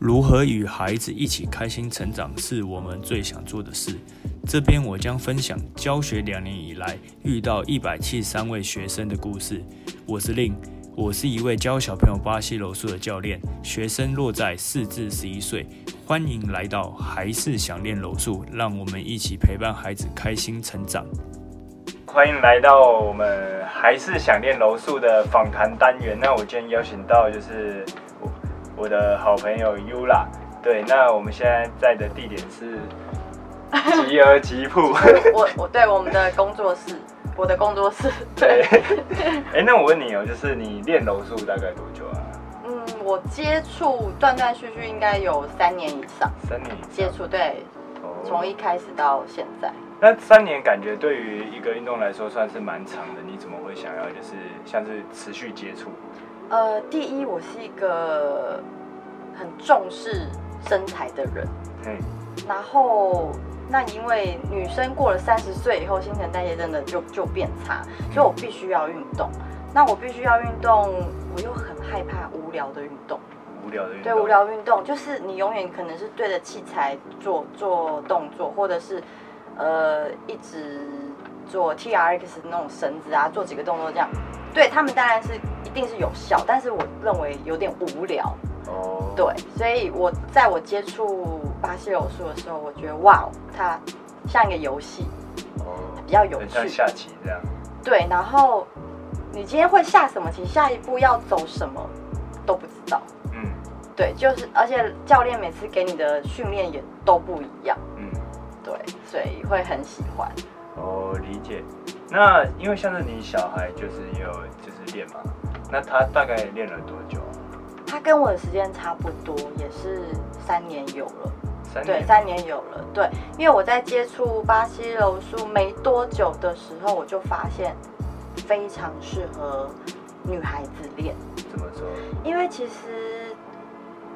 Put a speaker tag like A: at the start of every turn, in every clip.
A: 如何与孩子一起开心成长，是我们最想做的事。这边我将分享教学两年以来遇到一百七十三位学生的故事。我是令，我是一位教小朋友巴西柔术的教练，学生落在四至十一岁。欢迎来到还是想练柔术，让我们一起陪伴孩子开心成长。欢迎来到我们还是想练柔术的访谈单元。那我今天邀请到就是我我的好朋友 Yula。对，那我们现在在的地点是 吉儿吉铺。
B: 我我对我们的工作室，我的工作室。
A: 对。哎，那我问你哦，就是你练柔术大概多久啊？
B: 嗯，我接触断断续续应该有三年以上。
A: 三年
B: 接触对，从一开始到现在。
A: 那三年感觉对于一个运动来说算是蛮长的，你怎么会想要就是像是持续接触？
B: 呃，第一，我是一个很重视身材的人，嗯，然后那因为女生过了三十岁以后，新陈代谢真的就就变差，所以我必须要运动。那我必须要运动，我又很害怕无聊的运动，
A: 无聊的运动，
B: 对，无聊运动就是你永远可能是对着器材做做动作，或者是。呃，一直做 T R X 那种绳子啊，做几个动作这样，对他们当然是一定是有效，但是我认为有点无聊。哦。对，所以我在我接触巴西柔术的时候，我觉得哇，它像一个游戏，哦，比较有趣，
A: 像下棋这样。
B: 对，然后你今天会下什么棋，下一步要走什么都不知道。嗯。对，就是而且教练每次给你的训练也都不一样。嗯对，所以会很喜欢。
A: 哦，理解。那因为像是你小孩就是有就是练嘛，那他大概练了多久？
B: 他跟我的时间差不多，也是三年有了。
A: 三对，
B: 三年有了。对，因为我在接触巴西柔术没多久的时候，我就发现非常适合女孩子练。
A: 怎么说？
B: 因为其实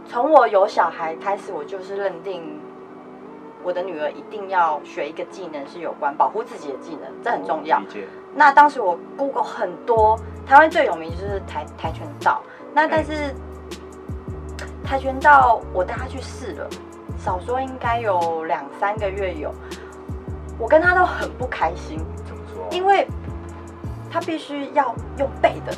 B: 从我有小孩开始，我就是认定。我的女儿一定要学一个技能，是有关保护自己的技能，这很重要。那当时我 Google 很多，台湾最有名就是跆跆拳道。那但是跆拳道我带她去试了，少说应该有两三个月有，我跟她都很不开心。
A: 怎么说？
B: 因为她必须要用背的。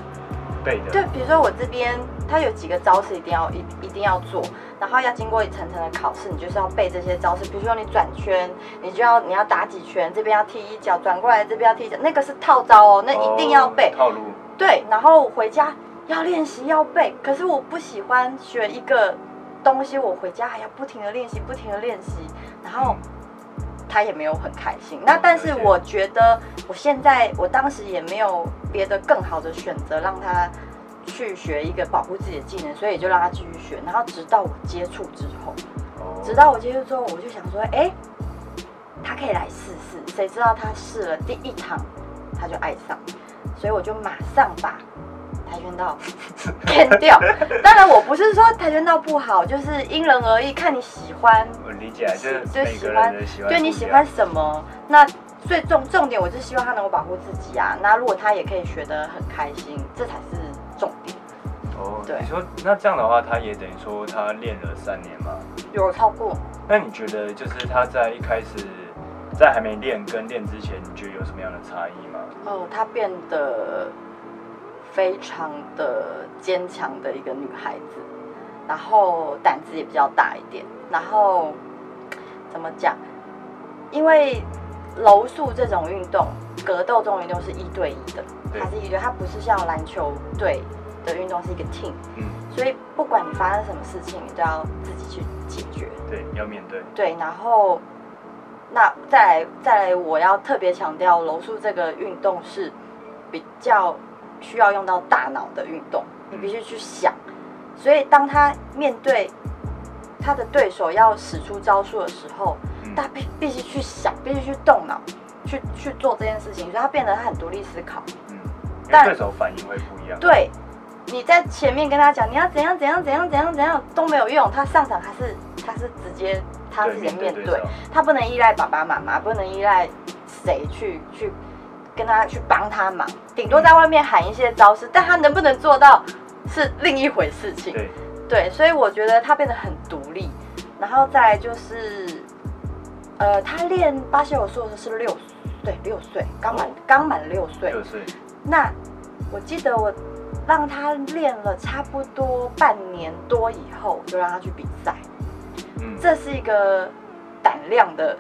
B: 对，比如说我这边，它有几个招式一定要一一定要做。然后要经过一层层的考试，你就是要背这些招式。比如说你转圈，你就要你要打几圈，这边要踢一脚，转过来这边要踢一脚，那个是套招哦，那一定要背。
A: 套路。
B: 对，然后回家要练习要背。可是我不喜欢学一个东西，我回家还要不停的练习，不停的练习，然后他也没有很开心。那但是我觉得我现在我当时也没有别的更好的选择让他。去学一个保护自己的技能，所以就让他继续学。然后直到我接触之后，直到我接触之后，我就想说，哎，他可以来试试。谁知道他试了第一堂，他就爱上，所以我就马上把跆拳道砍掉。当然，我不是说跆拳道不好，就是因人而异，看你喜欢。
A: 我理解，就是就喜欢，
B: 对你喜欢什么。那最重重点，我是希望他能够保护自己啊。那如果他也可以学得很开心，这才是。重点
A: 哦，对，你说那这样的话，他也等于说他练了三年吗？
B: 有超过。
A: 那你觉得就是他在一开始在还没练跟练之前，你觉得有什么样的差异吗？
B: 哦，他变得非常的坚强的一个女孩子，然后胆子也比较大一点，然后怎么讲？因为柔术这种运动，格斗这种运动是一对一的。它是一对，它不是像篮球队的运动，是一个 team，嗯，所以不管你发生什么事情，你都要自己去解决，
A: 对，要面对，
B: 对，然后那再来再来，我要特别强调，柔术这个运动是比较需要用到大脑的运动，你必须去想，所以当他面对他的对手要使出招数的时候，他必必须去想，必须去动脑，去去做这件事情，所以他变得他很独立思考。
A: 嗯但对手反应会不一样。
B: 对，你在前面跟他讲你要怎样怎样怎样怎样怎样都没有用，他上场还是他是直接他直接面对，他不能依赖爸爸妈妈，不能依赖谁去去跟他去帮他忙，顶多在外面喊一些招式，但他能不能做到是另一回事情。
A: 对，
B: 对，所以我觉得他变得很独立，然后再来就是，呃，他练巴西柔术的时候是六，对，六岁，刚满刚满六岁。
A: 六岁，
B: 那我记得我让他练了差不多半年多以后，就让他去比赛，
A: 嗯，
B: 这是一个胆量的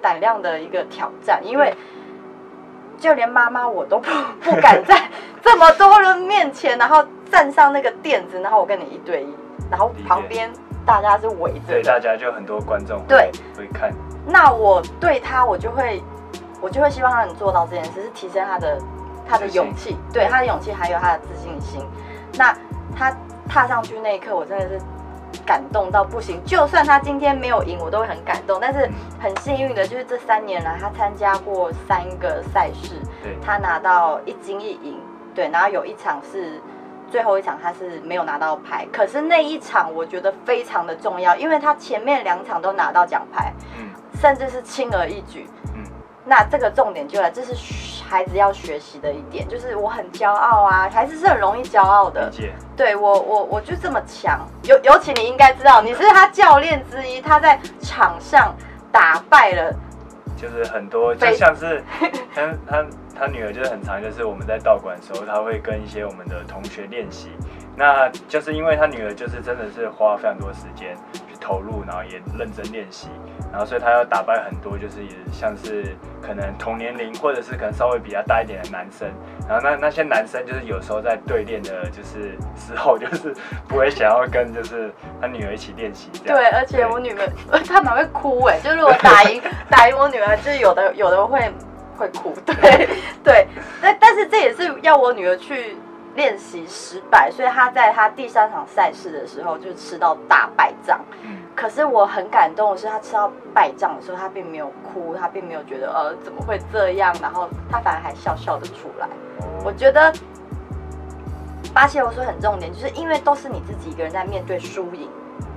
B: 胆量的一个挑战，因为就连妈妈我都不 不敢在这么多人面前，然后站上那个垫子，然后我跟你一对一，然后旁边大家是围着
A: 对，大家就很多观众会
B: 对。
A: 会看，
B: 那我对他，我就会，我就会希望他能做到这件事，是提升他的他的勇气，对他的勇气，还有他的自信心。那他踏上去那一刻，我真的是感动到不行。就算他今天没有赢，我都会很感动。但是很幸运的，就是这三年来，他参加过三个赛事，
A: 对，
B: 他拿到一金一银，对，然后有一场是最后一场他是没有拿到牌，可是那一场我觉得非常的重要，因为他前面两场都拿到奖牌，
A: 嗯
B: 甚至是轻而易举。
A: 嗯，
B: 那这个重点就来，这是孩子要学习的一点，就是我很骄傲啊，孩子是很容易骄傲的。
A: 理，解，
B: 对我我我就这么强，尤尤其你应该知道，你是他教练之一，他在场上打败了
A: 就是很多，就像是他他他女儿就是很常，就是我们在道馆的时候，他会跟一些我们的同学练习。那就是因为他女儿就是真的是花非常多时间去投入，然后也认真练习，然后所以他要打败很多就是也像是可能同年龄或者是可能稍微比较大一点的男生，然后那那些男生就是有时候在对练的就是时候就是不会想要跟就是他女儿一起练习这样。
B: 对，而且我女儿她蛮会哭哎，就是我打赢 打赢我女儿，就是有的有的会会哭，对对，但但是这也是要我女儿去练习失败，所以他在他第三场赛事的时候就吃到大败仗。
A: 嗯，
B: 可是我很感动的是，他吃到败仗的时候，他并没有哭，他并没有觉得呃怎么会这样，然后他反而还笑笑的出来。我觉得巴西柔术很重点，就是因为都是你自己一个人在面对输赢，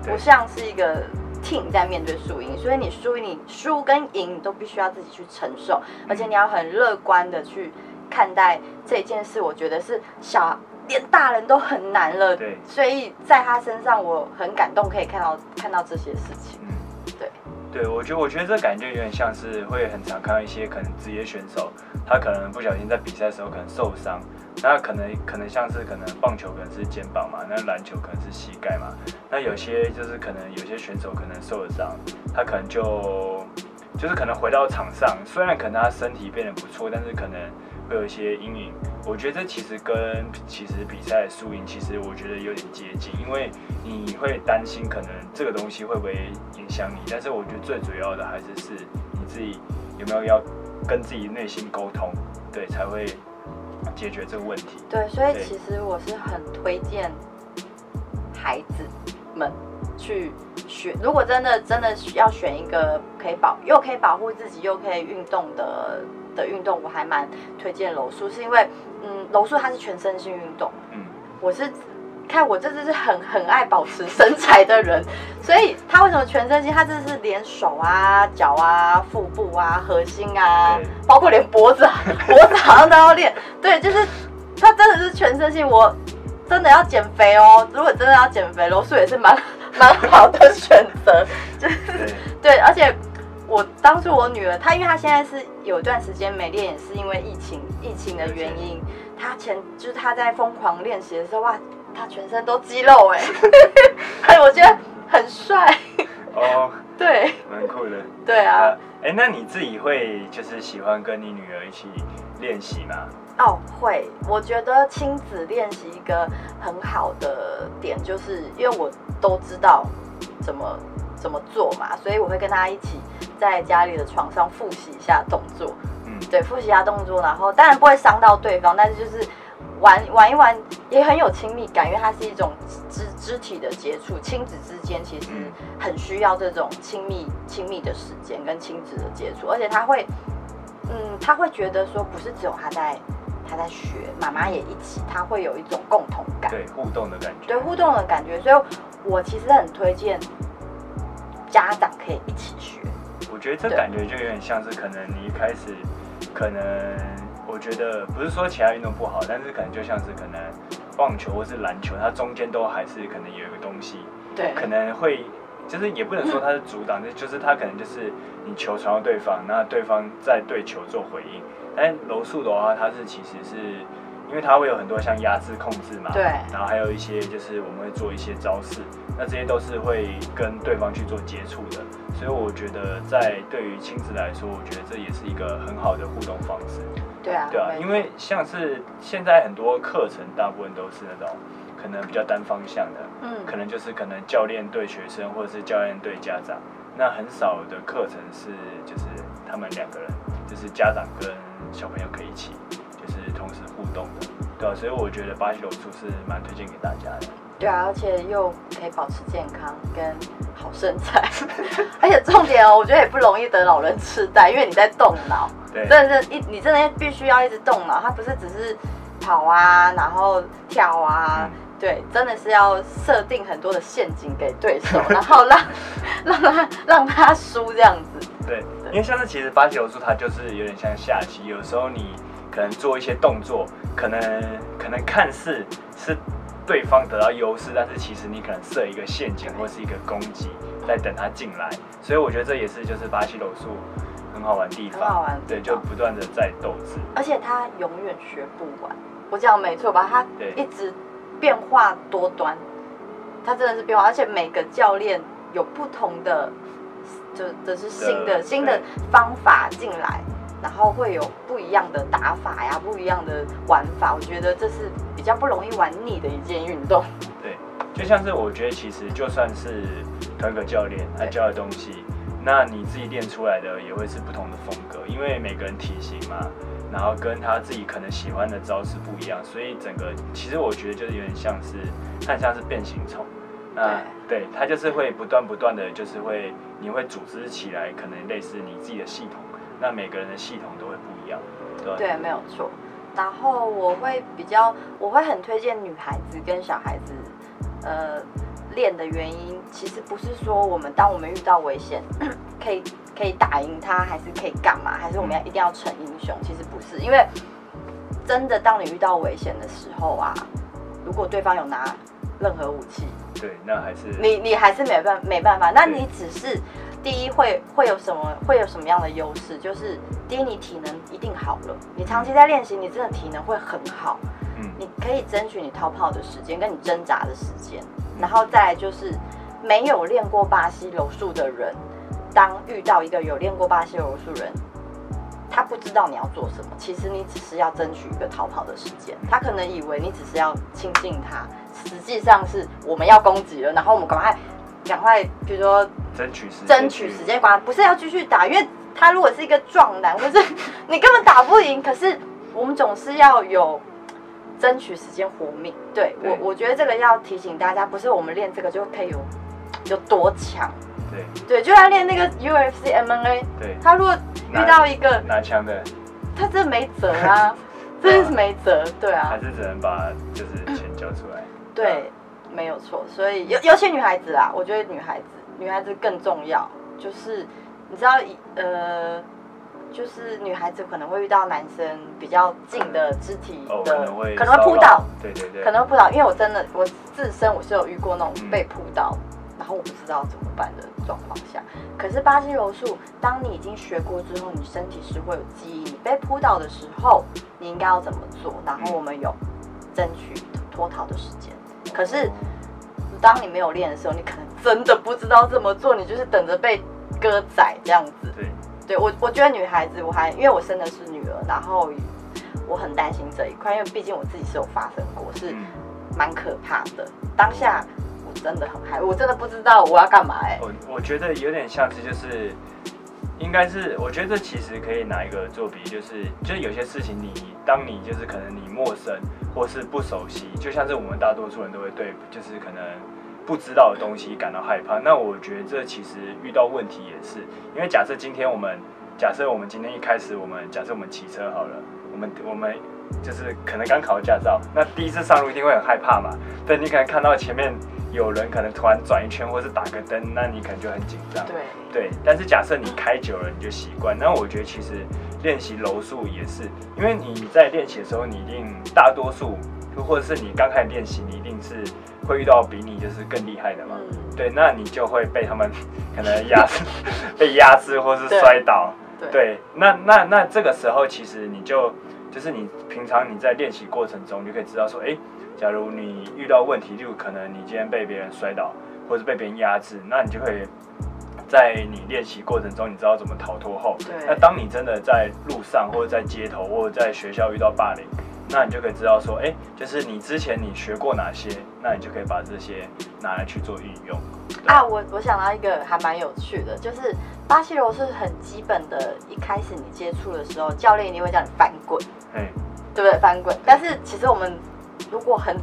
B: 不像是一个 team 在面对输赢，所以你输你输跟赢你都必须要自己去承受，而且你要很乐观的去看待这件事。我觉得是小连大人都很难了，
A: 对
B: 所以在他身上我很感动，可以看到看到这些事情。
A: 嗯，
B: 对，
A: 对我觉得我觉得这感觉有点像是会很常看到一些可能职业选手，他可能不小心在比赛的时候可能受伤，那可能可能像是可能棒球可能是肩膀嘛，那篮球可能是膝盖嘛，那有些就是可能有些选手可能受了伤，他可能就就是可能回到场上，虽然可能他身体变得不错，但是可能会有一些阴影。我觉得这其实跟其实比赛的输赢，其实我觉得有点接近，因为你会担心可能这个东西会不会影响你，但是我觉得最主要的还是是你自己有没有要跟自己内心沟通，对，才会解决这个问题。
B: 对，所以其实我是很推荐孩子们去选。如果真的真的要选一个可以保又可以保护自己又可以运动的的运动，我还蛮推荐柔术，是因为嗯，柔术它是全身性运动。
A: 嗯，
B: 我是看我这只是很很爱保持身材的人，所以他为什么全身性？他这是连手啊、脚啊、腹部啊、核心啊，包括连脖子啊，脖子好像都要练。对，就是他真的是全身性。我真的要减肥哦，如果真的要减肥，柔术也是蛮蛮好的选择。就是
A: 对，
B: 对，而且我当初我女儿，她因为她现在是有一段时间没练，也是因为疫情疫情的原因。她前就是她在疯狂练习的时候，哇，她全身都肌肉哎，哎，我觉得很帅。
A: 哦，
B: 对
A: 蛮酷的。
B: 对啊
A: 啊，，哎、那你自己会就是喜欢跟你女儿一起练习吗？
B: 哦会，我觉得亲子练习一个很好的点，就是因为我都知道怎么怎么做嘛，所以我会跟他一起在家里的床上复习一下动作。
A: 嗯，
B: 对，复习一下动作，然后当然不会伤到对方，但是就是玩玩一玩也很有亲密感，因为它是一种肢肢体的接触，亲子之间其实
A: 嗯
B: 很需要这种亲密亲密的时间跟亲子的接触，而且他会，嗯，他会觉得说不是只有他在他在学，妈妈也一起，他会有一种共同感，
A: 对，互动的感觉。
B: 对互动的感觉，所以我其实很推荐家长可以一起学，
A: 我觉得这感觉就有点像是可能你一开始，可能我我觉得不是说其他运动不好，但是可能就像是可能棒球或是篮球，它中间都还是可能有一个东西，
B: 对，
A: 可能会就是也不能说它是阻挡，就就是它可能就是你球传到对方，那对方在对球做回应。但柔术的话，它是其实是因为它会有很多像压制控制嘛，
B: 对。
A: 然后还有一些就是我们会做一些招式，那这些都是会跟对方去做接触的，所以我觉得在对于亲子来说，我觉得这也是一个很好的互动方式。
B: 对啊，
A: 对啊，因为像是现在很多课程，大部分都是那种可能比较单方向的，
B: 嗯
A: 可能就是可能教练对学生，或者是教练对家长。那很少的课程是就是他们两个人，就是家长跟小朋友可以一起，就是同时互动的，对啊，所以我觉得巴西柔术是蛮推荐给大家的。
B: 对啊，而且又可以保持健康跟好身材，而且重点哦，我觉得也不容易得老人痴呆，因为你在动脑，
A: 对，
B: 真的是一你真的必须要一直动脑，它不是只是跑啊，然后跳啊。
A: 嗯。
B: 对，真的是要设定很多的陷阱给对手，然后让让他让他输这样子。
A: 对，因为像是其实巴西柔术它就是有点像下棋，有时候你可能做一些动作，可能可能看似是对方得到优势，但是其实你可能设一个陷阱或是一个攻击在等他进来，所以我觉得这也是就是巴西柔术很好玩的地方，
B: 很好玩
A: 对，就不断的在斗智，
B: 而且他永远学不完。我讲没错吧？他一直变化多端，他真的是变化，而且每个教练有不同的，就这是新的新的方法进来，然后会有不一样的打法呀，不一样的玩法。我觉得这是比较不容易玩腻的一件运动。
A: 对，就像是我觉得其实就算是同一个教练他教的东西，那你自己练出来的也会是不同的风格，因为每个人体型嘛，然后跟他自己可能喜欢的招式不一样，所以整个其实我觉得就是有点像是，它很像是变形虫。那对他就是会不断不断的就是会，你会组织起来，可能类似你自己的系统，那每个人的系统都会不一样，对？
B: 对，没有错。然后我会比较，我会很推荐女孩子跟小孩子，呃，练的原因，其实不是说我们当我们遇到危险，可以可以打赢他，还是可以干嘛，还是我们要一定要成英雄？其实不是，因为真的当你遇到危险的时候啊，如果对方有拿任何武器，
A: 对，那还是
B: 你你还是没办没办法，那你只是第一会会有什么会有什么样的优势？就是第一你体能一定好了，你长期在练习，你真的体能会很好，
A: 嗯
B: 你可以争取你逃跑的时间跟你挣扎的时间，然后再来就是没有练过巴西柔术的人，当遇到一个有练过巴西柔术人。他不知道你要做什么，其实你只是要争取一个逃跑的时间。他可能以为你只是要亲近他，实际上是我们要攻击了，然后我们赶快赶快，比如说
A: 争取时间
B: 争取时间管，不是要继续打，因为他如果是一个壮男，或是你根本打不赢，可是我们总是要有争取时间活命。对
A: 对。
B: 我，我觉得这个要提醒大家，不是我们练这个就可以有有多强，
A: 对。
B: 对，就像练那个 UFC、MMA，
A: 对，
B: 他如果遇到一个
A: 拿枪的。
B: 他真的没辙啊，真的是没辙，对啊。
A: 还，是只能把就是钱交出来。
B: 对，没有错。所以尤尤其女孩子啦，我觉得女孩子女孩子更重要，就是你知道呃。就是女孩子可能会遇到男生比较近的肢体
A: 哦，
B: 的，
A: 可能会
B: 可能会扑倒，，
A: 对对对，
B: 可能会扑倒，因为我真的我自身我是有遇过那种
A: 嗯
B: 被扑倒，然后我不知道怎么办的状况下。可是巴西柔术，当你已经学过之后，你身体是会有记忆，你被扑倒的时候，你应该要怎么做？然后我们有争取脱逃的时间。可是当你没有练的时候，你可能真的不知道怎么做，你就是等着被割宰这样子。
A: 对
B: 对我，我觉得女孩子，我还因为我生的是女儿，然后我很担心这一块，因为毕竟我自己是有发生过，是
A: 嗯
B: 蛮可怕的。当下我真的很害，我真的不知道我要干嘛哎、
A: 我我觉得有点像是就是，应该是我觉得这其实可以拿一个做比喻，就是就是有些事情你当你就是可能你陌生或是不熟悉，就像是我们大多数人都会对就是可能不知道的东西感到害怕。那我觉得这其实遇到问题也是，因为假设今天我们假设我们今天一开始我们假设我们骑车好了，我们我们。就是可能刚考驾照，那第一次上路一定会很害怕嘛。对你可能看到前面有人可能突然转一圈，或是打个灯，那你可能就很紧张。
B: 对，
A: 对，但是假设你开久了，你就习惯。那我觉得其实练习柔术也是，因为你在练习的时候，你一定大多数，或者是你刚开始练习，你一定是会遇到比你就是更厉害的嘛。
B: 嗯，
A: 对，那你就会被他们可能压制，被压制或是摔倒。
B: 对
A: 对，那那那这个时候，其实你就就是你平常你在练习过程中，你就可以知道说，哎，假如你遇到问题，就可能你今天被别人摔倒，或是被别人压制，那你就可以在你练习过程中，你知道怎么逃脱后，
B: 对
A: 那当你真的在路上或者在街头或者在学校遇到霸凌，那你就可以知道说，哎，就是你之前你学过哪些，那你就可以把这些拿来去做运用。
B: 啊，我我想到一个还蛮有趣的，就是巴西柔是很基本的，一开始你接触的时候，教练一定会叫你翻滚，
A: 哎，
B: 对不对？翻滚。但是其实我们如果很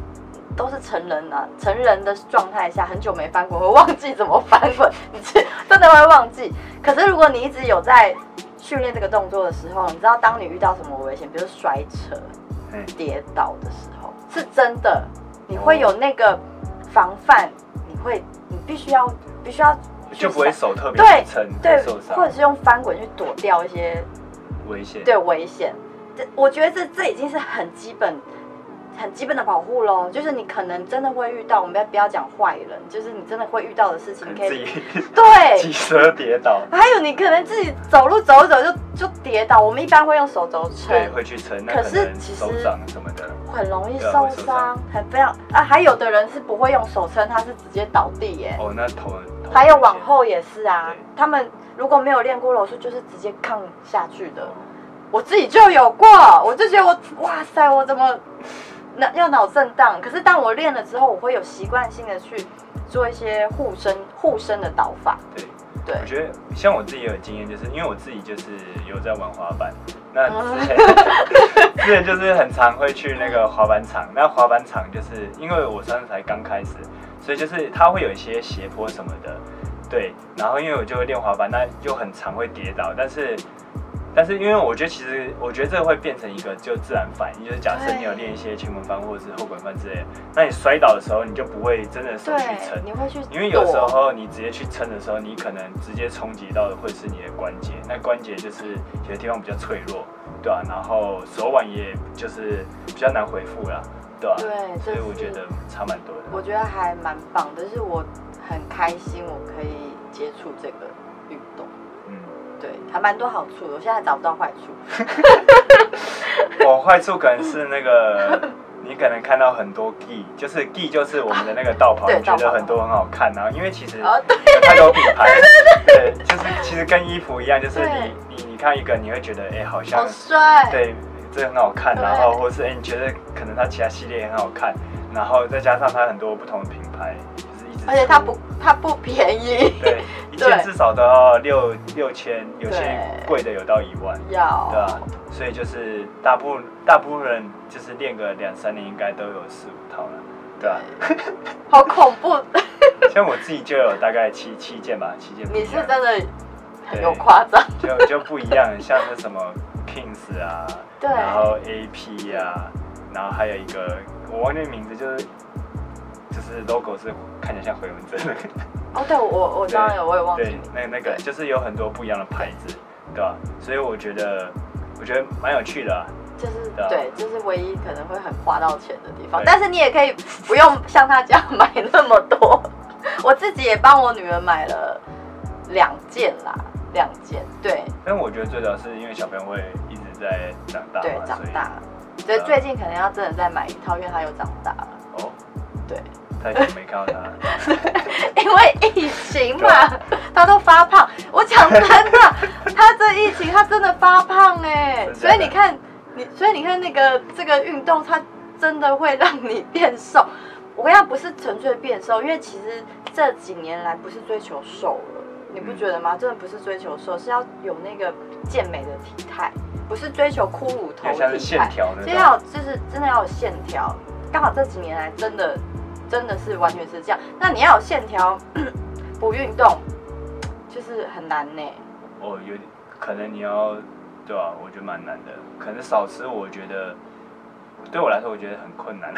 B: 都是成人啊，成人的状态下，很久没翻滚，会忘记怎么翻滚，你是真的会忘记。可是如果你一直有在训练这个动作的时候，你知道当你遇到什么危险，比如摔车、
A: 哎，
B: 跌倒的时候，是真的，你会有那个防范，你会，你必须要，必须要
A: 就不会手特别
B: 对
A: 撑，
B: 对
A: 受，伤
B: 或者是用翻滚去躲掉一些
A: 危险。
B: 对危险。这我觉得这这已经是很基本、很基本的保护喽。就是你可能真的会遇到，我们不要不要讲坏人，就是你真的会遇到的事情，可以
A: 自己
B: 对
A: 骑车跌倒，
B: 还有你可能自己走路走一走就就跌倒，我们一般会用手肘撑，
A: 对，会去撑，那
B: 可
A: 可
B: 是其实
A: 手掌什么的，
B: 很容易受
A: 伤
B: 伤，很非常啊。还有的人是不会用手撑，他是直接倒地耶。
A: 哦，那头头
B: 还有往后也是啊，他们如果没有练过柔术，就是直接抗下去的。
A: 哦
B: 我自己就有过，我就觉得我哇塞，我怎么脑要脑震荡？可是当我练了之后，我会有习惯性的去做一些护身护身的导法。
A: 对。
B: 对
A: 我，觉得像我自己也有经验，就是因为我自己就是有在玩滑板，那
B: 嗯
A: 之前、之前就是很常会去那个滑板场，那滑板场就是因为我算是才刚开始，所以就是它会有一些斜坡什么的，对，然后因为我就会练滑板，那就很常会跌倒，但是。但是因为我觉得其实我觉得这个会变成一个就自然反应，就是假设你有练一些前滚翻或者是后滚翻之类的，那你摔倒的时候你就不会真的手去撑，，
B: 你会去
A: 因为有时候你直接去撑的时候，你可能直接冲击到的会是你的关节，那关节就是有些地方比较脆弱，对吧、然后手腕也就是比较难恢复啦，对吧、
B: 对，
A: 所以我觉得差蛮多的。
B: 我觉得还蛮棒的，就是我很开心我可以接触这个对，还蛮多好处的。我现在找不到坏处。
A: 我坏处可能是那个。你可能看到很多 gi，就是 gi 就是我们的那个道袍，你觉得很多很好看，然后因为其实
B: 哦，
A: 有太多品牌，对，就是其实跟衣服一样，就是你你你看一个，你会觉得哎、好像
B: 好帅。
A: 对，这很好看，然后或是哎、你觉得可能它其他系列也很好看，然后再加上它很多不同的品牌，就是一直，
B: 而且它不它不便宜，
A: 对，一件至少都要六六千，有些贵的有到一万，
B: 要。
A: 对啊、所以就是大部大部分人就是练个两三年，应该都有四五套了，对啊、
B: 好恐怖！
A: 像我自己就有大概七七件吧，七件
B: 你。是真的
A: 对
B: 有夸张，
A: 就就不一样，像那什么 Kings 啊，
B: 对。
A: 然后 AP 啊，然后还有一个我忘记名字，就是就是 logo 是看起来像回纹针的，
B: 哦，对我我当然有，我也忘记
A: 对，那那个就是有很多不一样的牌子，对吧？所以我觉得我觉得蛮有趣的、啊，
B: 就是
A: 对
B: 就是唯一可能会很花到钱的地方。但是你也可以不用像他这样买那么多。我自己也帮我女儿买了两件啦，两件，对
A: 但我觉得最主要是因为小朋友会一直在长大
B: 对长大。所以最近可能要真的再买一套，因为他又长大了。
A: 哦，
B: 对，
A: 太久没看到他，
B: 因为疫情嘛他都发胖。我讲真的，他这疫情他真的发胖哎、所以你看，你所以你看那个这个运动，它真的会让你变瘦。我跟你讲，不是纯粹变瘦，因为其实这几年来不是追求瘦了，你不觉得吗？真的不是追求瘦，是要有那个健美的体态，不是追求骷髅头体态。
A: 线条那
B: 就要，就是真的要有线条，刚好这几年来真的真的是完全是这样。那你要有线条，不运动就是很难呢。
A: 哦，有可能你要对吧、我觉得蛮难的，可能少吃，我觉得对我来说，我觉得很困难。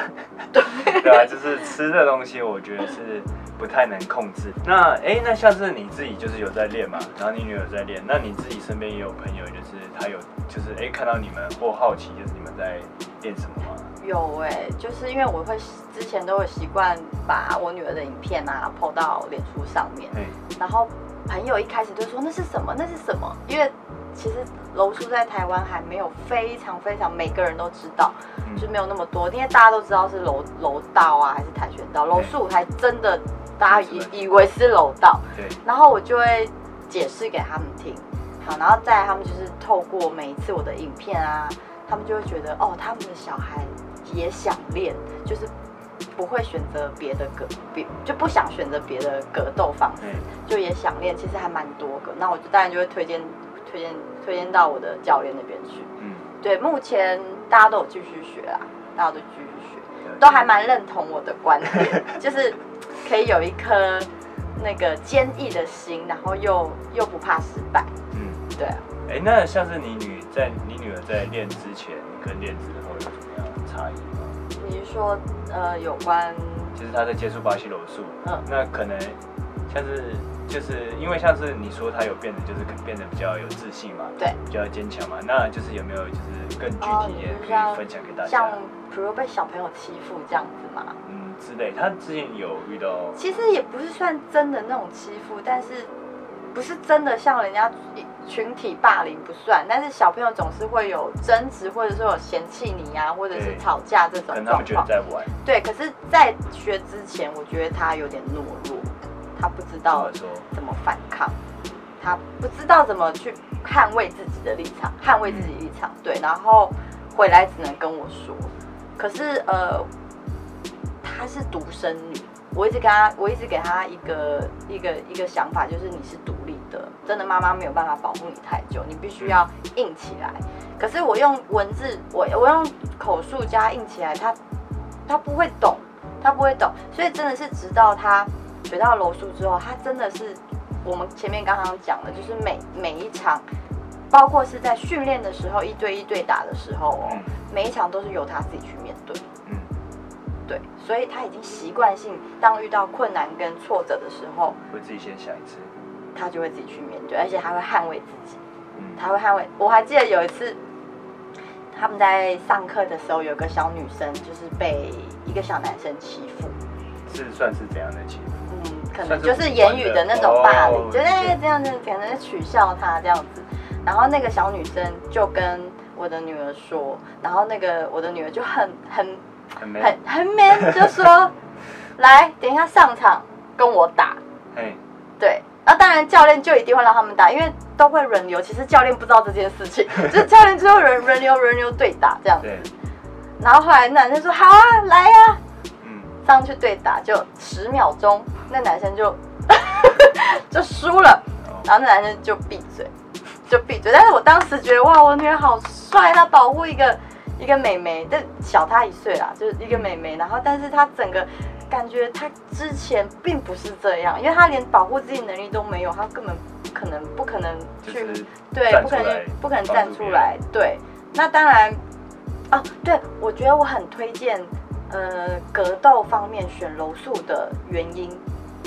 A: 对 啊，就是吃的东西，我觉得是不太能控制。那哎，那像是你自己就是有在练嘛，然后你女儿在练，那你自己身边也有朋友，就是他有就是哎看到你们或好奇，就是你们在练什么吗？
B: 有哎，就是因为我会之前都有习惯把我女儿的影片啊抛到脸书上面，然后朋友一开始就说那是什么？那是什么？因为其实楼叔在台湾还没有非常非常每个人都知道，就没有那么多，因为大家都知道是楼楼道啊，还是跆拳道，楼术还真的大家以以为是楼道。
A: 对。
B: 然后我就会解释给他们听，好，然后再他们就是透过每一次我的影片啊，他们就会觉得哦，他们的小孩也想练，就是不会选择别的格别，就不想选择别的格斗方式，就也想练，其实还蛮多个。那我就当然就会推荐。推荐推荐到我的教练那边去。嗯，对，目前大家都有继续学啊，大家都继续学，都还蛮认同我的观点，就是可以有一颗那个坚毅的心，然后又又不怕失败。嗯，对啊。
A: 哎，那像是你女在你女儿在练之前跟练之后有什么样的差异吗？
B: 你是说呃有关？
A: 就是他在接触巴西柔术，嗯，那可能像是。就是因为像是你说他有变得，就是变得比较有自信嘛，
B: 对，
A: 比较坚强嘛。那就是有没有就是更具体点可以分享给大家？
B: 像比如被小朋友欺负这样子嘛，
A: 嗯之类。他之前有遇到，
B: 其实也不是算真的那种欺负，但是不是真的像人家群体霸凌不算，但是小朋友总是会有争执，或者说有嫌弃你呀，或者是吵架这种状况。
A: 在玩。
B: 对，可是，在学之前，我觉得他有点懦弱。他不知道怎么反抗，他不知道怎么去捍卫自己的立场，捍卫自己立场。对，然后回来只能跟我说。可是呃，她是独生女，我一直跟他，我一直给他一个一个一个想法，就是你是独立的，真的妈妈没有办法保护你太久，你必须要硬起来。可是我用文字，我我用口述加硬起来，他他不会懂，他不会懂，所以真的是直到他。学到柔术之后，他真的是我们前面刚刚讲的，就是每每一场，包括是在训练的时候一对一对打的时候哦，每一场都是由他自己去面对。嗯，对，所以他已经习惯性，当遇到困难跟挫折的时候，
A: 会自己先想一次，
B: 他就会自己去面对，而且他会捍卫自己。嗯，他会捍卫。我还记得有一次，他们在上课的时候，有个小女生就是被一个小男生欺负，
A: 是算是怎样的欺负？
B: 嗯可能就是言语的那种霸凌，就是这样子，可能取笑他这样子。然后那个小女生就跟我的女儿说，然后那个我的女儿就很很
A: 很
B: 很 man，就说 来，等一下上场跟我打。哎，对。那当然教练就一定会让他们打，因为都会轮流。其实教练不知道这件事情，就是教练最后轮轮流轮流对打这样子。然后后来那男生说好啊，来呀。上去对打就十秒钟，那男生就 就输了，然后那男生就闭嘴，就闭嘴。但是我当时觉得哇，我女儿好帅，她保护一个一个妹妹，但小她一岁啦，就是一个妹妹。然后，但是她整个感觉她之前并不是这样，因为她连保护自己能力都没有，她根本不可能不可能去对，不可能不可能站出来。对，那当然哦，对我觉得我很推荐。呃，格斗方面选柔术的原因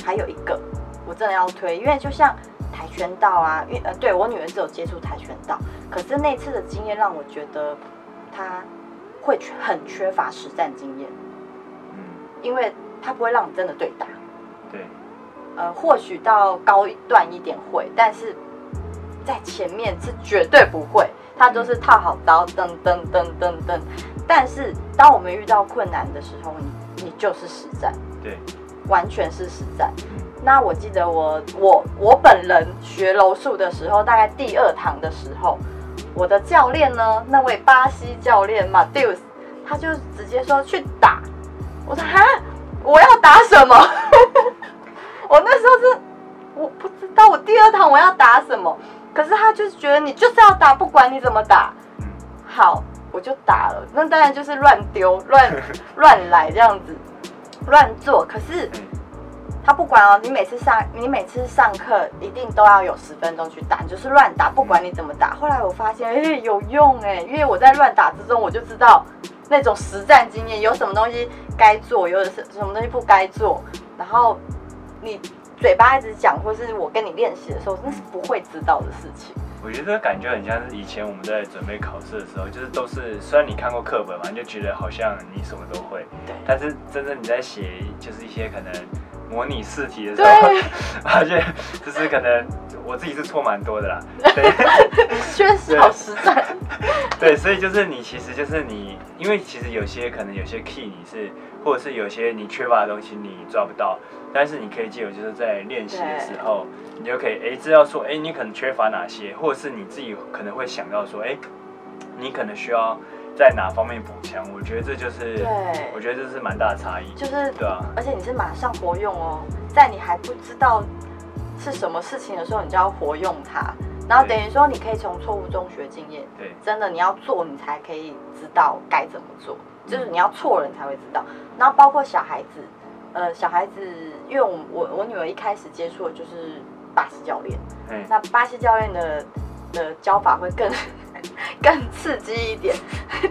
B: 还有一个，我真的要推，因为就像跆拳道啊，因为呃，对我女儿是有接触跆拳道，可是那次的经验让我觉得她会很缺乏实战经验，嗯，因为他不会让你真的对打，
A: 对，
B: 呃，或许到高一段一点会，但是在前面是绝对不会，他都是套好刀，噔噔噔噔噔。但是，当我们遇到困难的时候，你你就是实战，
A: 对，
B: 完全是实战。那我记得我我我本人学柔术的时候，大概第二堂的时候，我的教练呢，那位巴西教练马蒂斯，他就直接说去打。我说哈，我要打什么？我那时候是我不知道，我第二堂我要打什么？可是他就是觉得你就是要打，不管你怎么打。好。我就打了，那当然就是乱丢、乱 乱来这样子，乱做。可是他不管哦，你每次上你每次上课一定都要有十分钟去打，就是乱打，不管你怎么打。后来我发现，哎，有用哎，因为我在乱打之中，我就知道那种实战经验，有什么东西该做，有的是什么东西不该做，然后你嘴巴一直讲，或是我跟你练习的时候，那是不会知道的事情。
A: 我觉得感觉很像是以前我们在准备考试的时候，就是都是虽然你看过课本嘛，你就觉得好像你什么都会，
B: 对
A: 但是真正你在写就是一些可能模拟试题的时候，
B: 对，
A: 发现就是可能我自己是错蛮多的啦，对。
B: 确实好实在。
A: 对，所以就是你其实就是你，因为其实有些可能有些 key 你是，或者是有些你缺乏的东西你抓不到，但是你可以借由就是在练习的时候，你就可以哎知道说哎你可能缺乏哪些，或者是你自己可能会想到说哎你可能需要在哪方面补强，我觉得这就是
B: 对。
A: 我觉得这是蛮大的差异，
B: 就是
A: 对啊，
B: 而且你是马上活用哦，在你还不知道是什么事情的时候，你就要活用它，然后等于说你可以从错误中学经验。
A: 对。
B: 真的你要做，你才可以知道该怎么做，就是你要错了，你才会知道。然后包括小孩子，呃，小孩子，因为我我我女儿一开始接触的就是巴西教练，
A: 嗯
B: 那巴西教练的的教法会更 更刺激一点，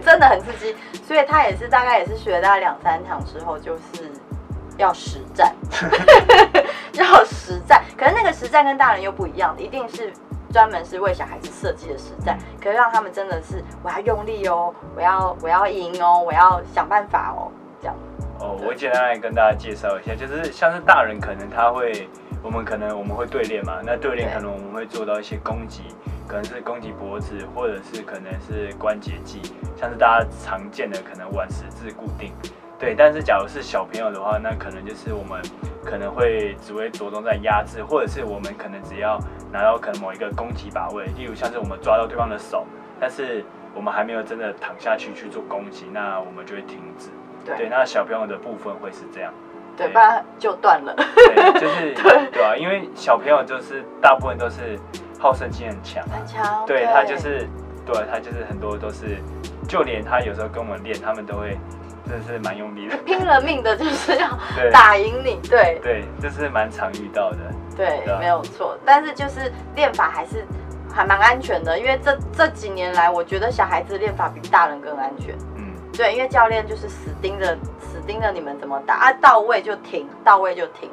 B: 真的很刺激，所以他也是大概也是学大概两三堂之后，就是要实战，要实战。可是那个实战跟大人又不一样，一定是专门是为小孩子设计的实战，可以让他们真的是我要用力哦，我要我要赢哦，我要想办法哦，这样。
A: 哦，我简单来跟大家介绍一下，就是像是大人可能他会，我们可能我们会对练嘛，那对练可能我们会做到一些攻击，可能是攻击脖子，或者是可能是关节技，像是大家常见的可能腕十字固定。对，但是假如是小朋友的话，那可能就是我们可能会只会着重在压制，或者是我们可能只要拿到可能某一个攻击把位，例如像是我们抓到对方的手，但是我们还没有真的躺下去去做攻击，那我们就会停止。对，
B: 对
A: 那小朋友的部分会是这样，
B: 对，不然就断了。
A: 对，就是
B: 对
A: 对啊，因为小朋友就是大部分都是好胜心很强，
B: 很强。
A: 对他就是，对他就是很多都是，就连他有时候跟我们练，他们都会真的是蛮用力的，
B: 拼了命的，就是要打赢你。对
A: 对，这是蛮常遇到的，
B: 对没有错。但是就是练法还是还蛮安全的，因为这这几年来，我觉得小孩子练法比大人更安全。
A: 嗯，
B: 对，因为教练就是死盯着死盯着你们怎么打啊，到位就停，到位就停。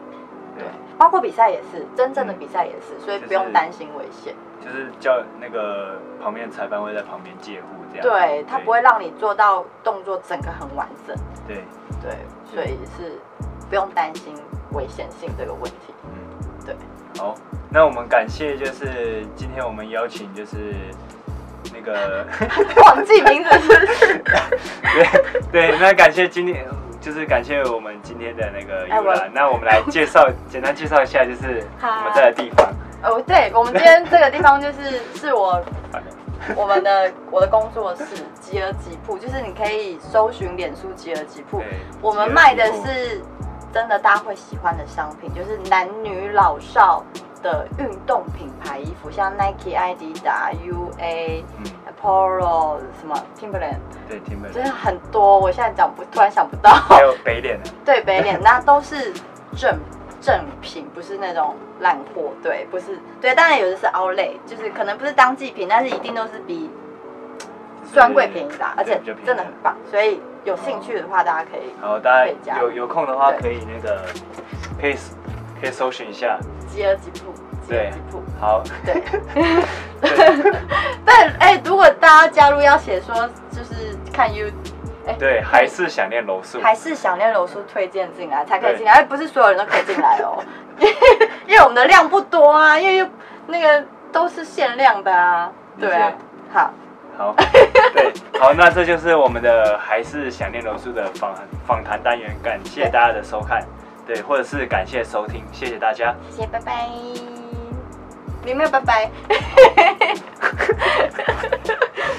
A: 对
B: 对，，包括比赛也是，真正的
A: 嗯
B: 比赛也是，所以不用担心危险。
A: 就是叫那个旁边裁判会在旁边介护这样，
B: 对他不会让你做到动作整个很完整。
A: 对，
B: 对，所以是不用担心危险性这个问题。
A: 嗯，
B: 对，
A: 好，那我们感谢就是今天我们邀请就是那个。
B: 忘记名字是不是？
A: 对对，那感谢今天就是感谢我们今天的那个游览。那我们来介绍，简单介绍一下，就是
B: 好
A: 我们在的地方。
B: 哦，对，我们今天这个地方就是是我我们的我的工作室吉尔吉铺，就是你可以搜寻脸书吉尔吉铺，我们卖的是真的大家会喜欢的商品，就是男女老少的运动品牌衣服，像 Nike、Adidas、UA、
A: 嗯
B: ，Polo 什么 Timberland，
A: 对，Timberland，
B: 真的很多，我现在讲不突然想不到。
A: 还有北脸的，
B: 对北脸，那都是正正品，不是那种烂货。对，不是对，当然有的是 outlet，就是可能不是当季品，但是一定都是比专柜便宜的，而且真的很棒。所以有兴趣的话，大家可以
A: 然后大家有有空的话可以那个可以可以搜寻一下。
B: 吉尔吉铺，吉尔吉铺。
A: 好，
B: 对，
A: 对。
B: 但哎、如果大家加入要写说就是看 You，哎。
A: 对，还是想念柔术。
B: 还是想念柔术推荐进来才可以进来，哎，不是所有人都可以进来哦，因 为因为我们的量不多啊，因为又那个都是限量的啊，对啊，好，
A: 好，对，好，那这就是我们的还是想念柔术的访访谈单元，感谢大家的收看，对，或者是感谢收听，谢谢大家。
B: 谢谢，拜拜。你没有拜拜。